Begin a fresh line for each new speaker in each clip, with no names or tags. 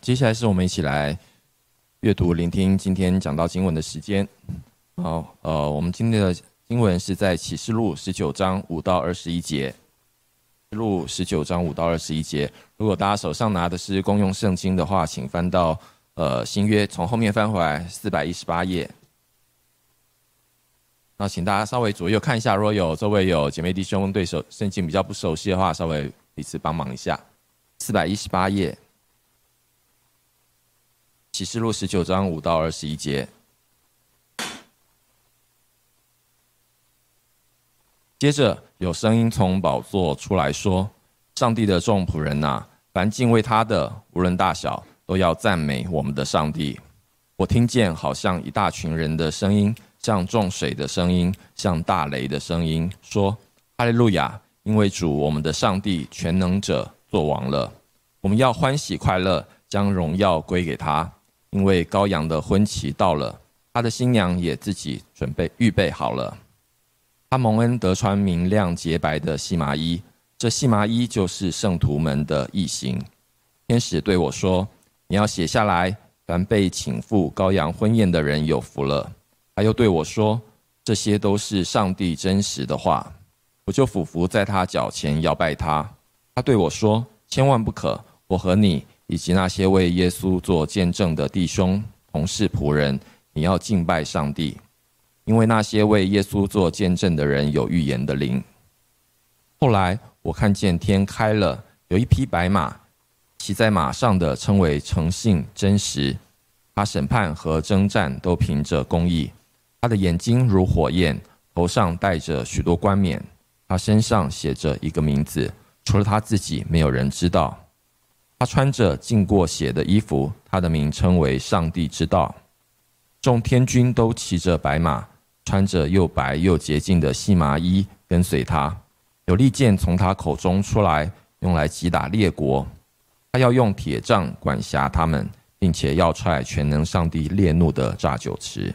接下来是我们一起来阅读、聆听今天讲到经文的时间。好，呃，我们今天的经文是在启示录十九章五到二十一节。录十九章五到二十一节。如果大家手上拿的是公用圣经的话，请翻到呃新约，从后面翻回来四百一十八页。那请大家稍微左右看一下，如果有周围有姐妹弟兄对手圣经比较不熟悉的话，稍微彼此帮忙一下。四百一十八页。启示录十九章五到二十一节，接着有声音从宝座出来说：“上帝的众仆人呐，凡敬畏他的，无论大小，都要赞美我们的上帝。”我听见好像一大群人的声音，像众水的声音，像大雷的声音，说：“哈利路亚！因为主我们的上帝全能者作王了，我们要欢喜快乐，将荣耀归给他。”因为羔羊的婚期到了，他的新娘也自己准备预备好了。他蒙恩得穿明亮洁白的细麻衣，这细麻衣就是圣徒们的义行。天使对我说：“你要写下来，凡被请赴羔羊婚宴的人有福了。”他又对我说：“这些都是上帝真实的话。”我就俯伏在他脚前摇拜他。他对我说：“千万不可，我和你。”以及那些为耶稣做见证的弟兄、同事、仆人，你要敬拜上帝，因为那些为耶稣做见证的人有预言的灵。后来我看见天开了，有一匹白马，骑在马上的称为诚信真实，他审判和征战都凭着公义。他的眼睛如火焰，头上戴着许多冠冕，他身上写着一个名字，除了他自己，没有人知道。他穿着浸过血的衣服，他的名称为上帝之道。众天军都骑着白马，穿着又白又洁净的细麻衣，跟随他。有利剑从他口中出来，用来击打列国。他要用铁杖管辖他们，并且要踹全能上帝烈怒的炸酒池。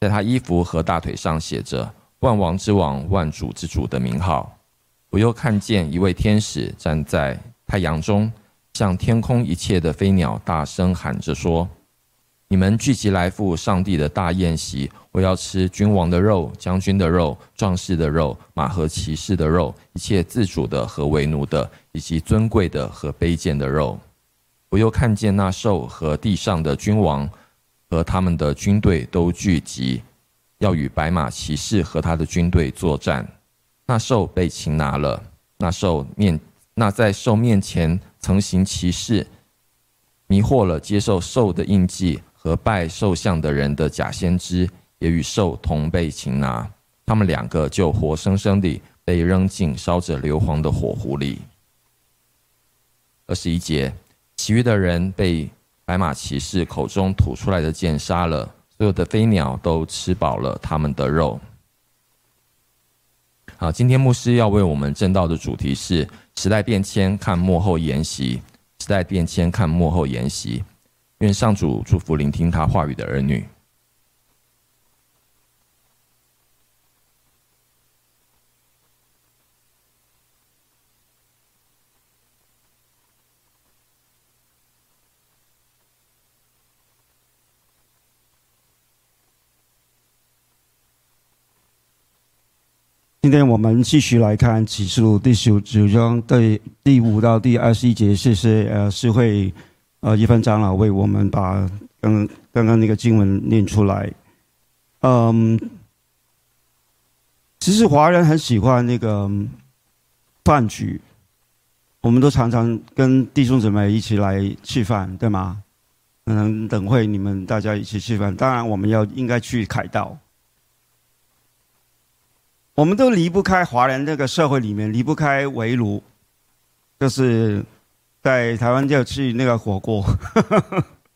在他衣服和大腿上写着“万王之王、万主之主”的名号。我又看见一位天使站在太阳中。向天空一切的飞鸟大声喊着说：“你们聚集来赴上帝的大宴席，我要吃君王的肉、将军的肉、壮士的肉、马和骑士的肉，一切自主的和为奴的，以及尊贵的和卑贱的肉。”我又看见那兽和地上的君王和他们的军队都聚集，要与白马骑士和他的军队作战。那兽被擒拿了，那兽面那在兽面前。曾行其事，迷惑了接受兽的印记和拜兽像的人的假先知，也与兽同被擒拿。他们两个就活生生地被扔进烧着硫磺的火湖里。二十一节，其余的人被白马骑士口中吐出来的剑杀了，所有的飞鸟都吃饱了他们的肉。好，今天牧师要为我们正道的主题是。时代变迁，看幕后研习；时代变迁，看幕后研习。愿上主祝福聆听他话语的儿女。
今天我们继续来看启示录第十九章第第五到第二十一节。谢谢呃，诗会呃一番长老为我们把刚刚刚那个经文念出来。嗯，其实华人很喜欢那个饭局，我们都常常跟弟兄姊妹一起来吃饭，对吗？可能等会你们大家一起吃饭，当然我们要应该去凯道。我们都离不开华人这个社会里面离不开围炉，就是在台湾就吃那个火锅。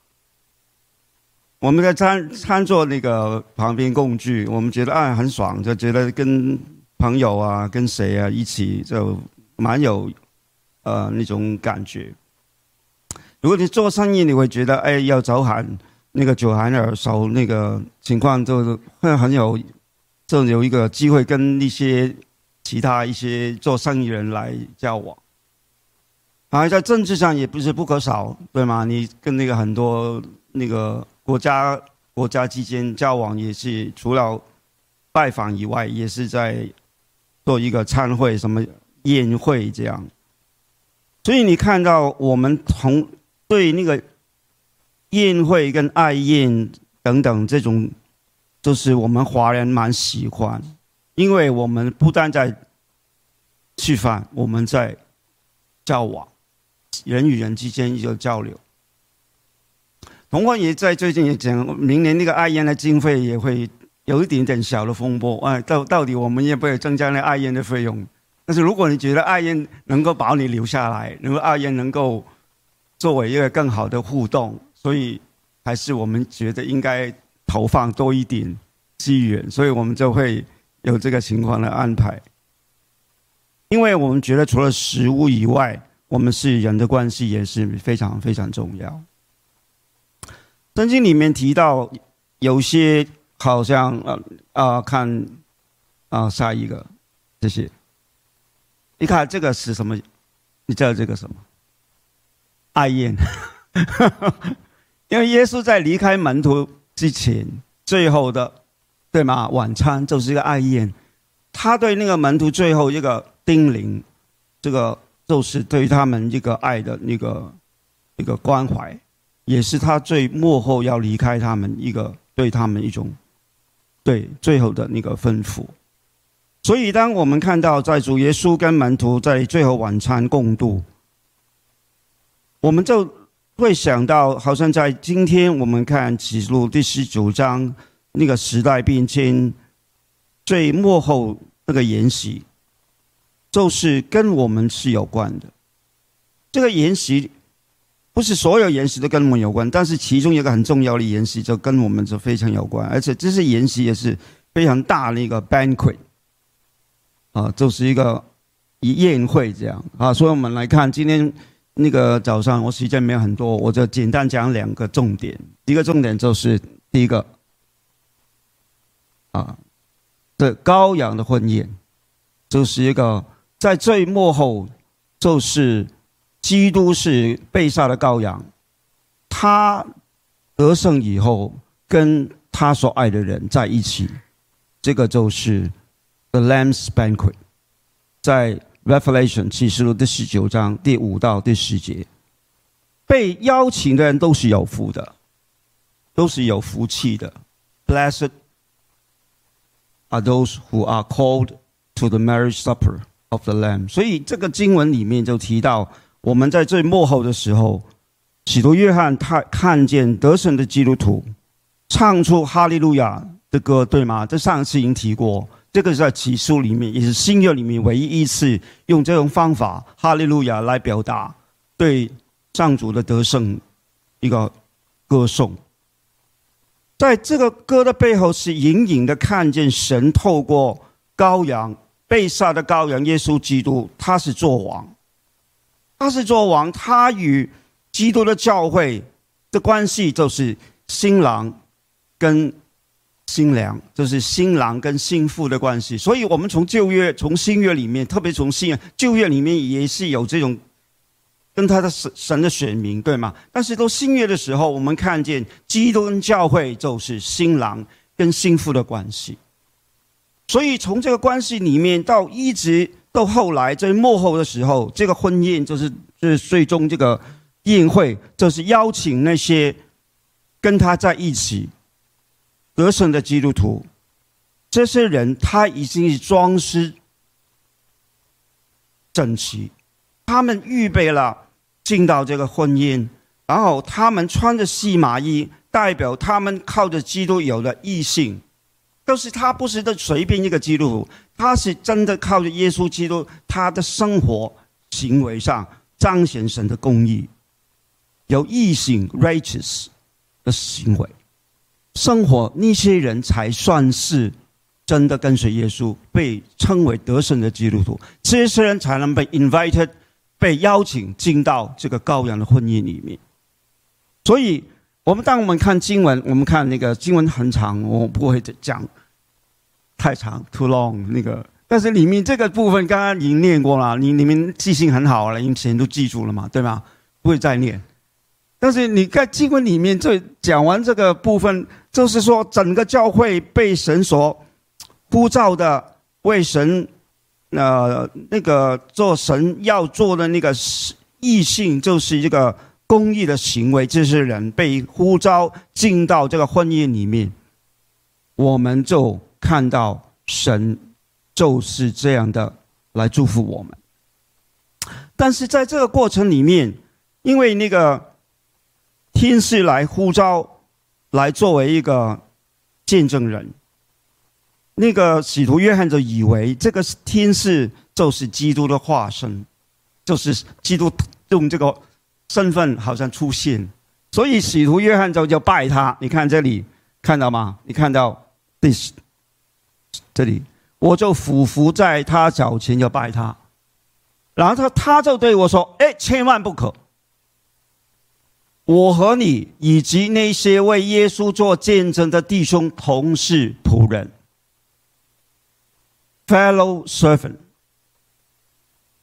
我们在餐餐桌那个旁边共聚，我们觉得啊很爽，就觉得跟朋友啊跟谁啊一起就蛮有呃那种感觉。如果你做生意，你会觉得哎要走喊那个酒寒耳熟，那个情况就会很有。就有一个机会跟一些其他一些做生意人来交往，而在政治上也不是不可少，对吗？你跟那个很多那个国家国家之间交往，也是除了拜访以外，也是在做一个参会、什么宴会这样。所以你看到我们同对那个宴会跟爱宴等等这种，就是我们华人蛮喜欢，因为我们不但在吃饭，我们在交往。人与人之间有交流。同花也在最近也讲，明年那个爱宴的经费也会有一点点小的风波。啊，到到底我们要不要增加那爱宴的费用？但是如果你觉得爱宴能够把你留下来，如果爱宴能够作为一个更好的互动，所以还是我们觉得应该投放多一点资源，所以我们就会有这个情况的安排。因为我们觉得除了食物以外，我们是人的关系也是非常非常重要。圣经里面提到，有些好像呃啊看啊下一个这些，你看这个是什么？你知道这个什么？爱宴。因为耶稣在离开门徒之前，最后的对吗？晚餐就是一个爱宴。他对那个门徒最后一个叮咛，这个。就是对他们一个爱的那个一个关怀，也是他最幕后要离开他们一个对他们一种对最后的那个吩咐。所以，当我们看到在主耶稣跟门徒在最后晚餐共度，我们就会想到，好像在今天我们看启示录第十九章那个时代变迁最幕后那个筵席。就是跟我们是有关的，这个筵席不是所有筵席都跟我们有关，但是其中一个很重要的筵席就跟我们就非常有关，而且这是筵席也是非常大的一个 banquet，啊，就是一个宴会这样啊。所以我们来看今天那个早上，我时间没有很多，我就简单讲两个重点。一个重点就是第一个啊，这羔羊的婚宴，就是一个。在最幕后，就是基督是被杀的羔羊，他得胜以后，跟他所爱的人在一起，这个就是 The Lamb's Banquet，在 Revelation 启示录第十九章第五到第十节，被邀请的人都是有福的，都是有福气的。Blessed are those who are called to the marriage supper. Of the Lamb，所以这个经文里面就提到，我们在最幕后的时候，使徒约翰他看见得胜的基督徒唱出哈利路亚的歌，对吗？这上次已经提过，这个在启示里面也是新约里面唯一一次用这种方法哈利路亚来表达对上主的得胜一个歌颂。在这个歌的背后，是隐隐的看见神透过羔羊。被杀的羔羊耶稣基督，他是做王，他是做王，他与基督的教会的关系就是新郎跟新娘，就是新郎跟新妇的关系。所以，我们从旧约、从新约里面，特别从新旧约里面，也是有这种跟他的神神的选民，对吗？但是，到新约的时候，我们看见基督教会就是新郎跟新妇的关系。所以从这个关系里面到一直到后来在幕后的时候，这个婚宴就是就是最终这个宴会，就是邀请那些跟他在一起得胜的基督徒，这些人他已经是装饰整齐，他们预备了进到这个婚姻，然后他们穿着细麻衣，代表他们靠着基督有了异性。都是他不是的随便一个基督徒，他是真的靠着耶稣基督，他的生活行为上彰显神的公义，有异性 righteous 的行为，生活那些人才算是真的跟随耶稣，被称为得胜的基督徒，这些人才能被 invited 被邀请进到这个羔羊的婚姻里面，所以。我们当我们看经文，我们看那个经文很长，我不会讲太长，too long 那个。但是里面这个部分刚刚已经念过了，你你们记性很好了，以前都记住了嘛，对吗？不会再念。但是你在经文里面这讲完这个部分，就是说整个教会被神所呼召的，为神，呃，那个做神要做的那个异性，就是一个公益的行为。这些人被呼召进到这个婚姻里面，我们就看到神就是这样的来祝福我们。但是在这个过程里面，因为那个。天使来呼召，来作为一个见证人。那个使徒约翰就以为这个天使就是基督的化身，就是基督用这个身份好像出现，所以使徒约翰就就拜他。你看这里看到吗？你看到第这里，我就俯伏在他脚前就拜他，然后他他就对我说：“哎，千万不可。”我和你以及那些为耶稣做见证的弟兄、同事、仆人 （fellow servant）。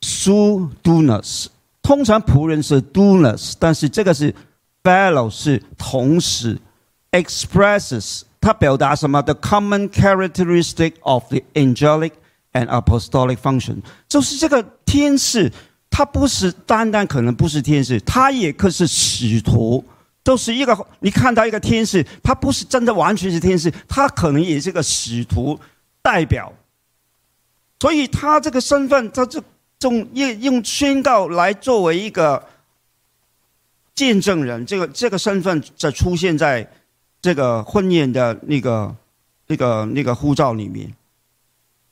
su dunas，通常仆人是 dunas，但是这个是 fellow 是同时 expresses 它表达什么？The common characteristic of the angelic and apostolic function，就是这个天使。他不是单单可能不是天使，他也可是使徒，都是一个。你看到一个天使，他不是真的完全是天使，他可能也是个使徒代表。所以他这个身份，他这用用用宣告来作为一个见证人，这个这个身份在出现在这个婚宴的那个那个那个护照里面，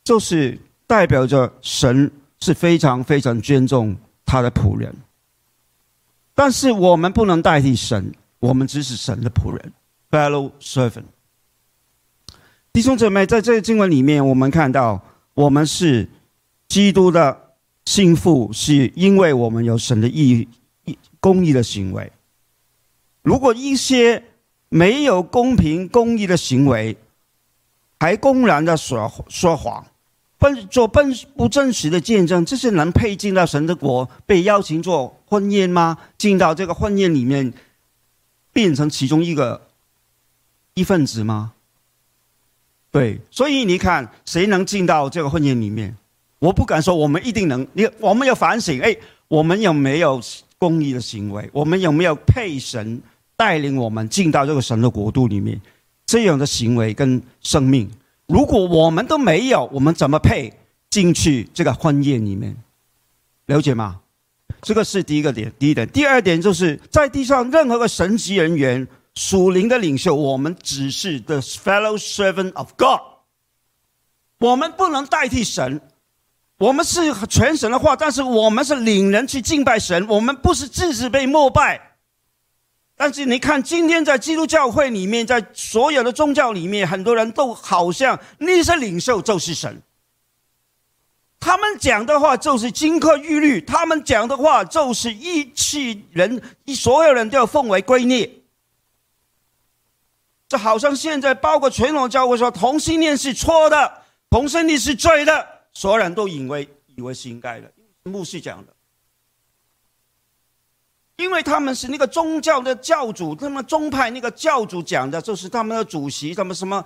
就是代表着神。是非常非常尊重他的仆人，但是我们不能代替神，我们只是神的仆人，fellow servant。弟兄姊妹，在这个经文里面，我们看到我们是基督的心腹，是因为我们有神的义义公义的行为。如果一些没有公平公义的行为，还公然的说说谎。奔做奔不真实的见证，这是能配进到神的国，被邀请做婚宴吗？进到这个婚宴里面，变成其中一个一份子吗？对，所以你看，谁能进到这个婚宴里面？我不敢说我们一定能。你我们要反省，哎，我们有没有公益的行为？我们有没有配神带领我们进到这个神的国度里面？这样的行为跟生命。如果我们都没有，我们怎么配进去这个婚宴里面？了解吗？这个是第一个点，第一点。第二点就是在地上任何个神级人员、属灵的领袖，我们只是 the fellow servant of God。我们不能代替神，我们是全神的话，但是我们是领人去敬拜神，我们不是自己被膜拜。但是你看，今天在基督教会里面，在所有的宗教里面，很多人都好像那些领袖就是神。他们讲的话就是金科玉律，他们讲的话就是一气人，所有人都要奉为圭臬。这好像现在包括全罗教会说同性恋是错的，同性恋是罪的，所有人都以为以为是应该的，牧师讲的。因为他们是那个宗教的教主，他们宗派那个教主讲的，就是他们的主席，他们什么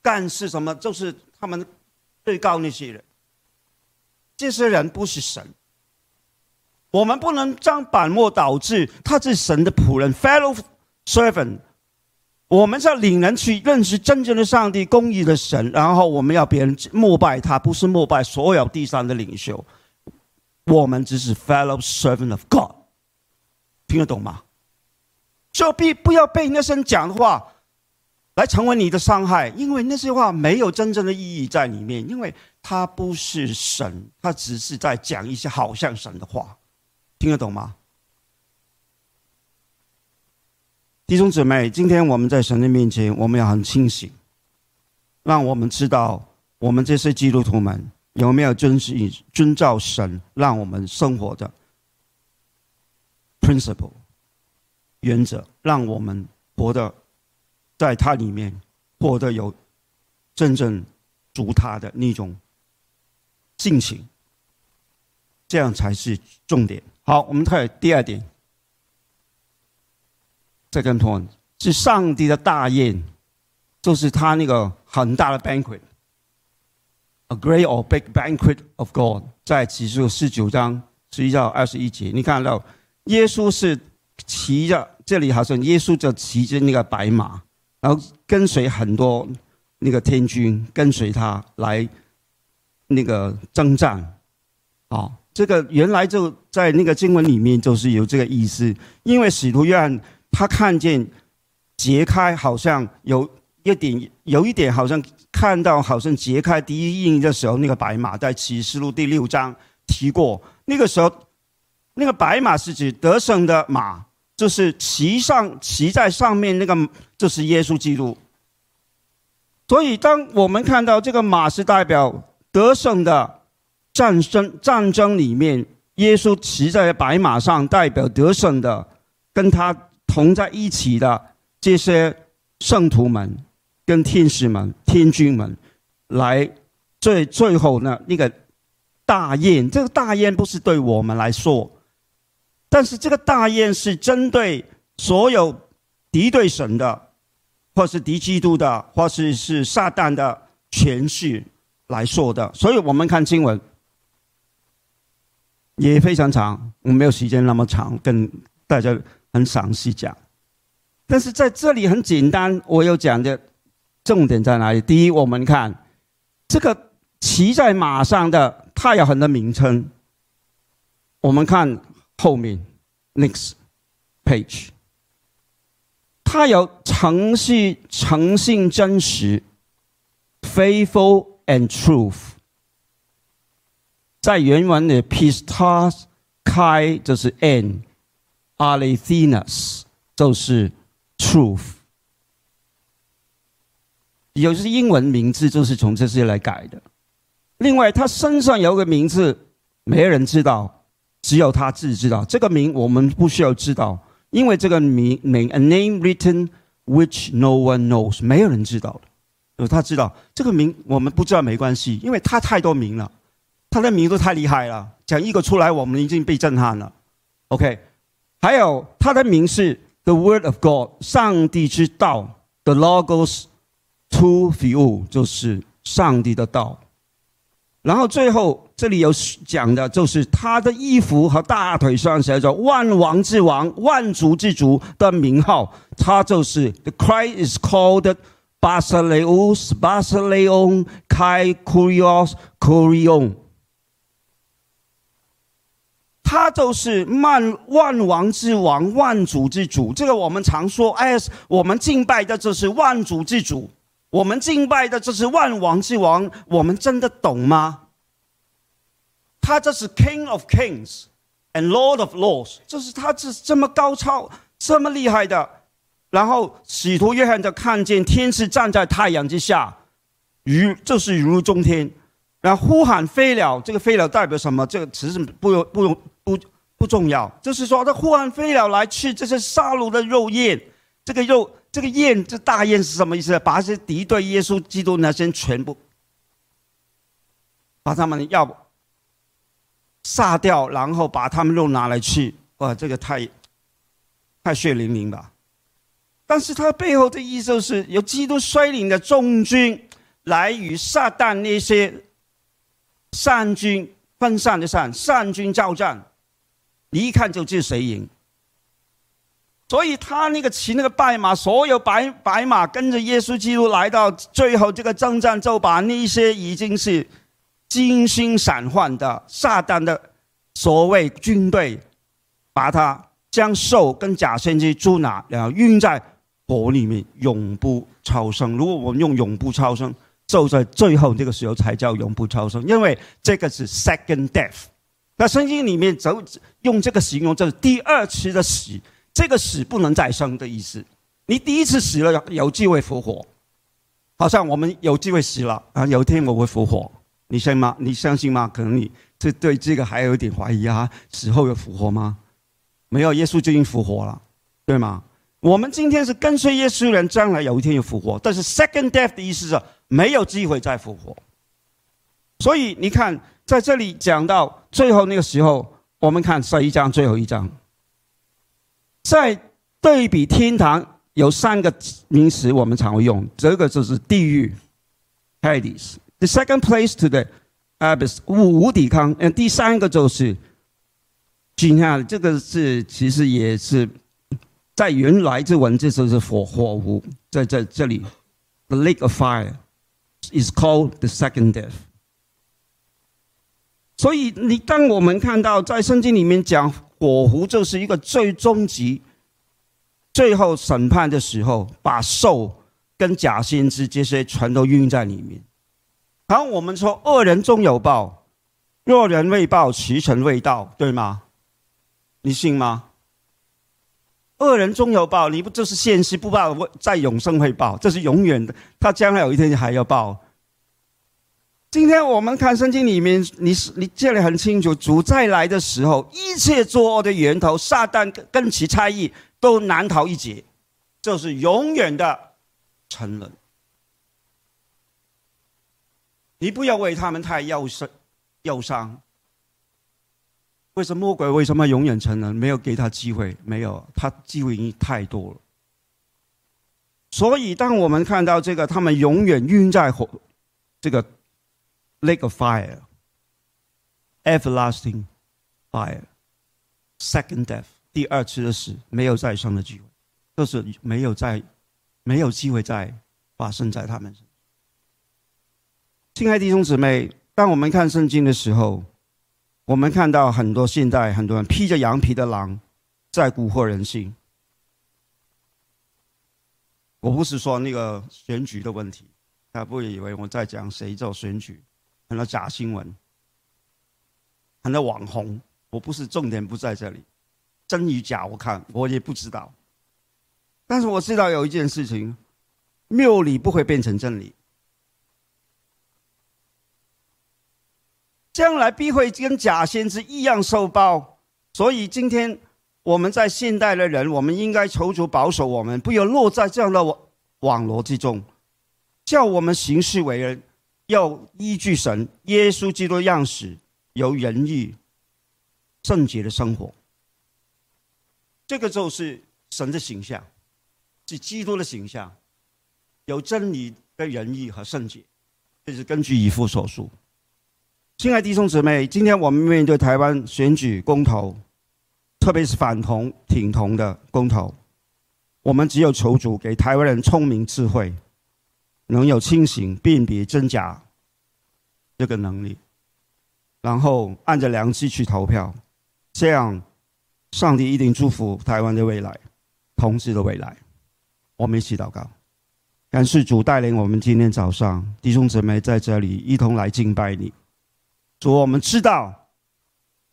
干事，什么就是他们最高那些人。这些人不是神，我们不能将板墨导致他是神的仆人，fellow servant。我们要领人去认识真正的上帝、公义的神，然后我们要别人膜拜他，不是膜拜所有地上的领袖。我们只是 fellow servant of God。听得懂吗？就必不要被那些人讲的话来成为你的伤害，因为那些话没有真正的意义在里面，因为他不是神，他只是在讲一些好像神的话，听得懂吗？弟兄姊妹，今天我们在神的面前，我们要很清醒，让我们知道我们这些基督徒们有没有遵循遵照神让我们生活的。Principle 原则，让我们活得在它里面，活得有真正主他的那种性情，这样才是重点。好，我们看第二点，second point 是上帝的大宴，就是他那个很大的 banquet，a great or big banquet of God，在启示录十九章十一到二十一节，你看到耶稣是骑着，这里好像耶稣就骑着那个白马，然后跟随很多那个天军跟随他来那个征战，啊。这个原来就在那个经文里面，就是有这个意思。因为使徒约翰他看见揭开，好像有一点，有一点好像看到，好像揭开第一印的时候，那个白马在启示录第六章提过。那个时候，那个白马是指得胜的马，就是骑上骑在上面那个，就是耶稣基督。所以，当我们看到这个马是代表得胜的。战争战争里面，耶稣骑在白马上，代表得胜的，跟他同在一起的这些圣徒们、跟天使们、天君们，来最最后呢那个大宴。这个大宴不是对我们来说，但是这个大宴是针对所有敌对神的，或是敌基督的，或是是撒旦的权势来说的。所以我们看经文。也非常长，我没有时间那么长跟大家很详细讲。但是在这里很简单，我有讲的重点在哪里？第一，我们看这个骑在马上的，它有很多名称。我们看后面，next page，它有诚信、诚信、真实，faithful and truth。在原文的 pistas 开就是 n，alethinas 就是 truth，有些英文名字就是从这些来改的。另外，他身上有个名字，没人知道，只有他自己知道。这个名我们不需要知道，因为这个名名 a name written which no one knows，没有人知道的。有他知道这个名，我们不知道没关系，因为他太多名了。他的名字太厉害了，讲一个出来，我们已经被震撼了。OK，还有他的名是 The Word of God，上帝之道，The Logos to view，就是上帝的道。然后最后这里有讲的，就是他的衣服和大腿上写着“万王之王，万主之主”的名号，他就是 The Christ is called Basileus，Basileon，Kai Kurios，Kurion。他就是万万王之王，万主之主。这个我们常说，哎，我们敬拜的就是万主之主，我们敬拜的就是万王之王。我们真的懂吗？他这是 King of Kings and Lord of Lords，就是他是这么高超、这么厉害的。然后使徒约翰就看见天使站在太阳之下，如就是如中天，然后呼喊飞鸟。这个飞鸟代表什么？这个词是不用不用。不不重要，就是说，他呼喊飞鸟来吃这些杀戮的肉宴。这个肉，这个宴，这大宴是什么意思？把这些敌对耶稣基督那些全部，把他们要杀掉，然后把他们肉拿来吃。哇，这个太太血淋淋吧！但是他背后的意思就是，由基督率领的众军来与撒旦那些善军分散的善善军交战。你一看就知谁赢，所以他那个骑那个白马，所有白白马跟着耶稣基督来到最后这个征战，就把那些已经是精心散换的撒旦的所谓军队，把他将兽跟假先知捉拿，然后运在火里面，永不超生。如果我们用永不超生，就在最后这个时候才叫永不超生，因为这个是 second death。那圣经里面就用这个形容，就是第二次的死，这个死不能再生的意思。你第一次死了，有机会复活，好像我们有机会死了啊，有一天我会复活，你信吗？你相信吗？可能你这对这个还有一点怀疑啊，死后有复活吗？没有，耶稣就已经复活了，对吗？我们今天是跟随耶稣人，将来有一天有复活，但是 second death 的意思是没有机会再复活。所以你看。在这里讲到最后那个时候，我们看十一章最后一章，在对比天堂有三个名词，我们常会用，这个就是地狱 （Hades）。The second place to the abyss 无无抵抗，嗯，第三个就是今天这个是其实也是在原来这文字就是火火湖，在在这里，the lake of fire is called the second death。所以，你当我们看到在圣经里面讲火湖就是一个最终极、最后审判的时候，把兽跟假先知这些全都运在里面。好，我们说恶人终有报，若人未报，其成未到，对吗？你信吗？恶人终有报，你不就是现世不报，在永生会报，这是永远的。他将来有一天还要报。今天我们看圣经里面，你是你这里很清楚，主再来的时候，一切作恶的源头，撒旦跟其差异都难逃一劫，这是永远的沉沦。你不要为他们太忧伤，忧伤。为什么魔鬼为什么永远成人？没有给他机会，没有他机会已经太多了。所以，当我们看到这个，他们永远晕在火这个。Lake of fire, everlasting fire, second death，第二次的死没有再生的机会，就是没有再没有机会再发生在他们身上。亲爱的弟兄姊妹，当我们看圣经的时候，我们看到很多现代很多人披着羊皮的狼在蛊惑人心。我不是说那个选举的问题，他不会以为我在讲谁做选举。很多假新闻，很多网红，我不是重点不在这里，真与假我看我也不知道，但是我知道有一件事情，谬理不会变成真理，将来必会跟假先知一样受报，所以今天我们在现代的人，我们应该求主保守我们，不要落在这样的网网络之中，叫我们行事为人。要依据神耶稣基督的样式，有仁义、圣洁的生活。这个就是神的形象，是基督的形象，有真理的仁义和圣洁。这是根据以父所述。亲爱的弟兄姊妹，今天我们面对台湾选举公投，特别是反同挺同的公投，我们只有求主给台湾人聪明智慧。能有清醒辨别真假这个能力，然后按着良知去投票，这样上帝一定祝福台湾的未来，同志的未来。我们一起祷告，感谢主带领我们今天早上弟兄姊妹在这里一同来敬拜你。主，我们知道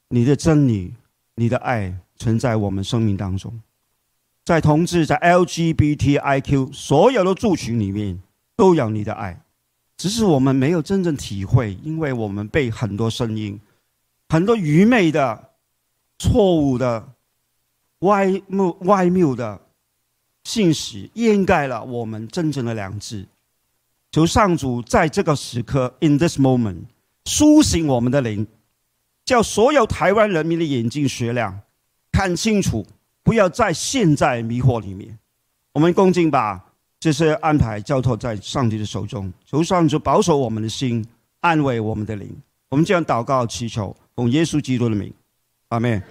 你的真理、你的爱存在我们生命当中，在同志、在 LGBTIQ 所有的族群里面。都有你的爱，只是我们没有真正体会，因为我们被很多声音、很多愚昧的、错误的、歪谬、歪谬的信息掩盖了我们真正的良知。求上主在这个时刻，in this moment，苏醒我们的灵，叫所有台湾人民的眼睛雪亮，看清楚，不要再陷在迷惑里面。我们恭敬把。这些安排交托在上帝的手中，求上帝保守我们的心，安慰我们的灵。我们这样祷告祈求，奉耶稣基督的名，阿门。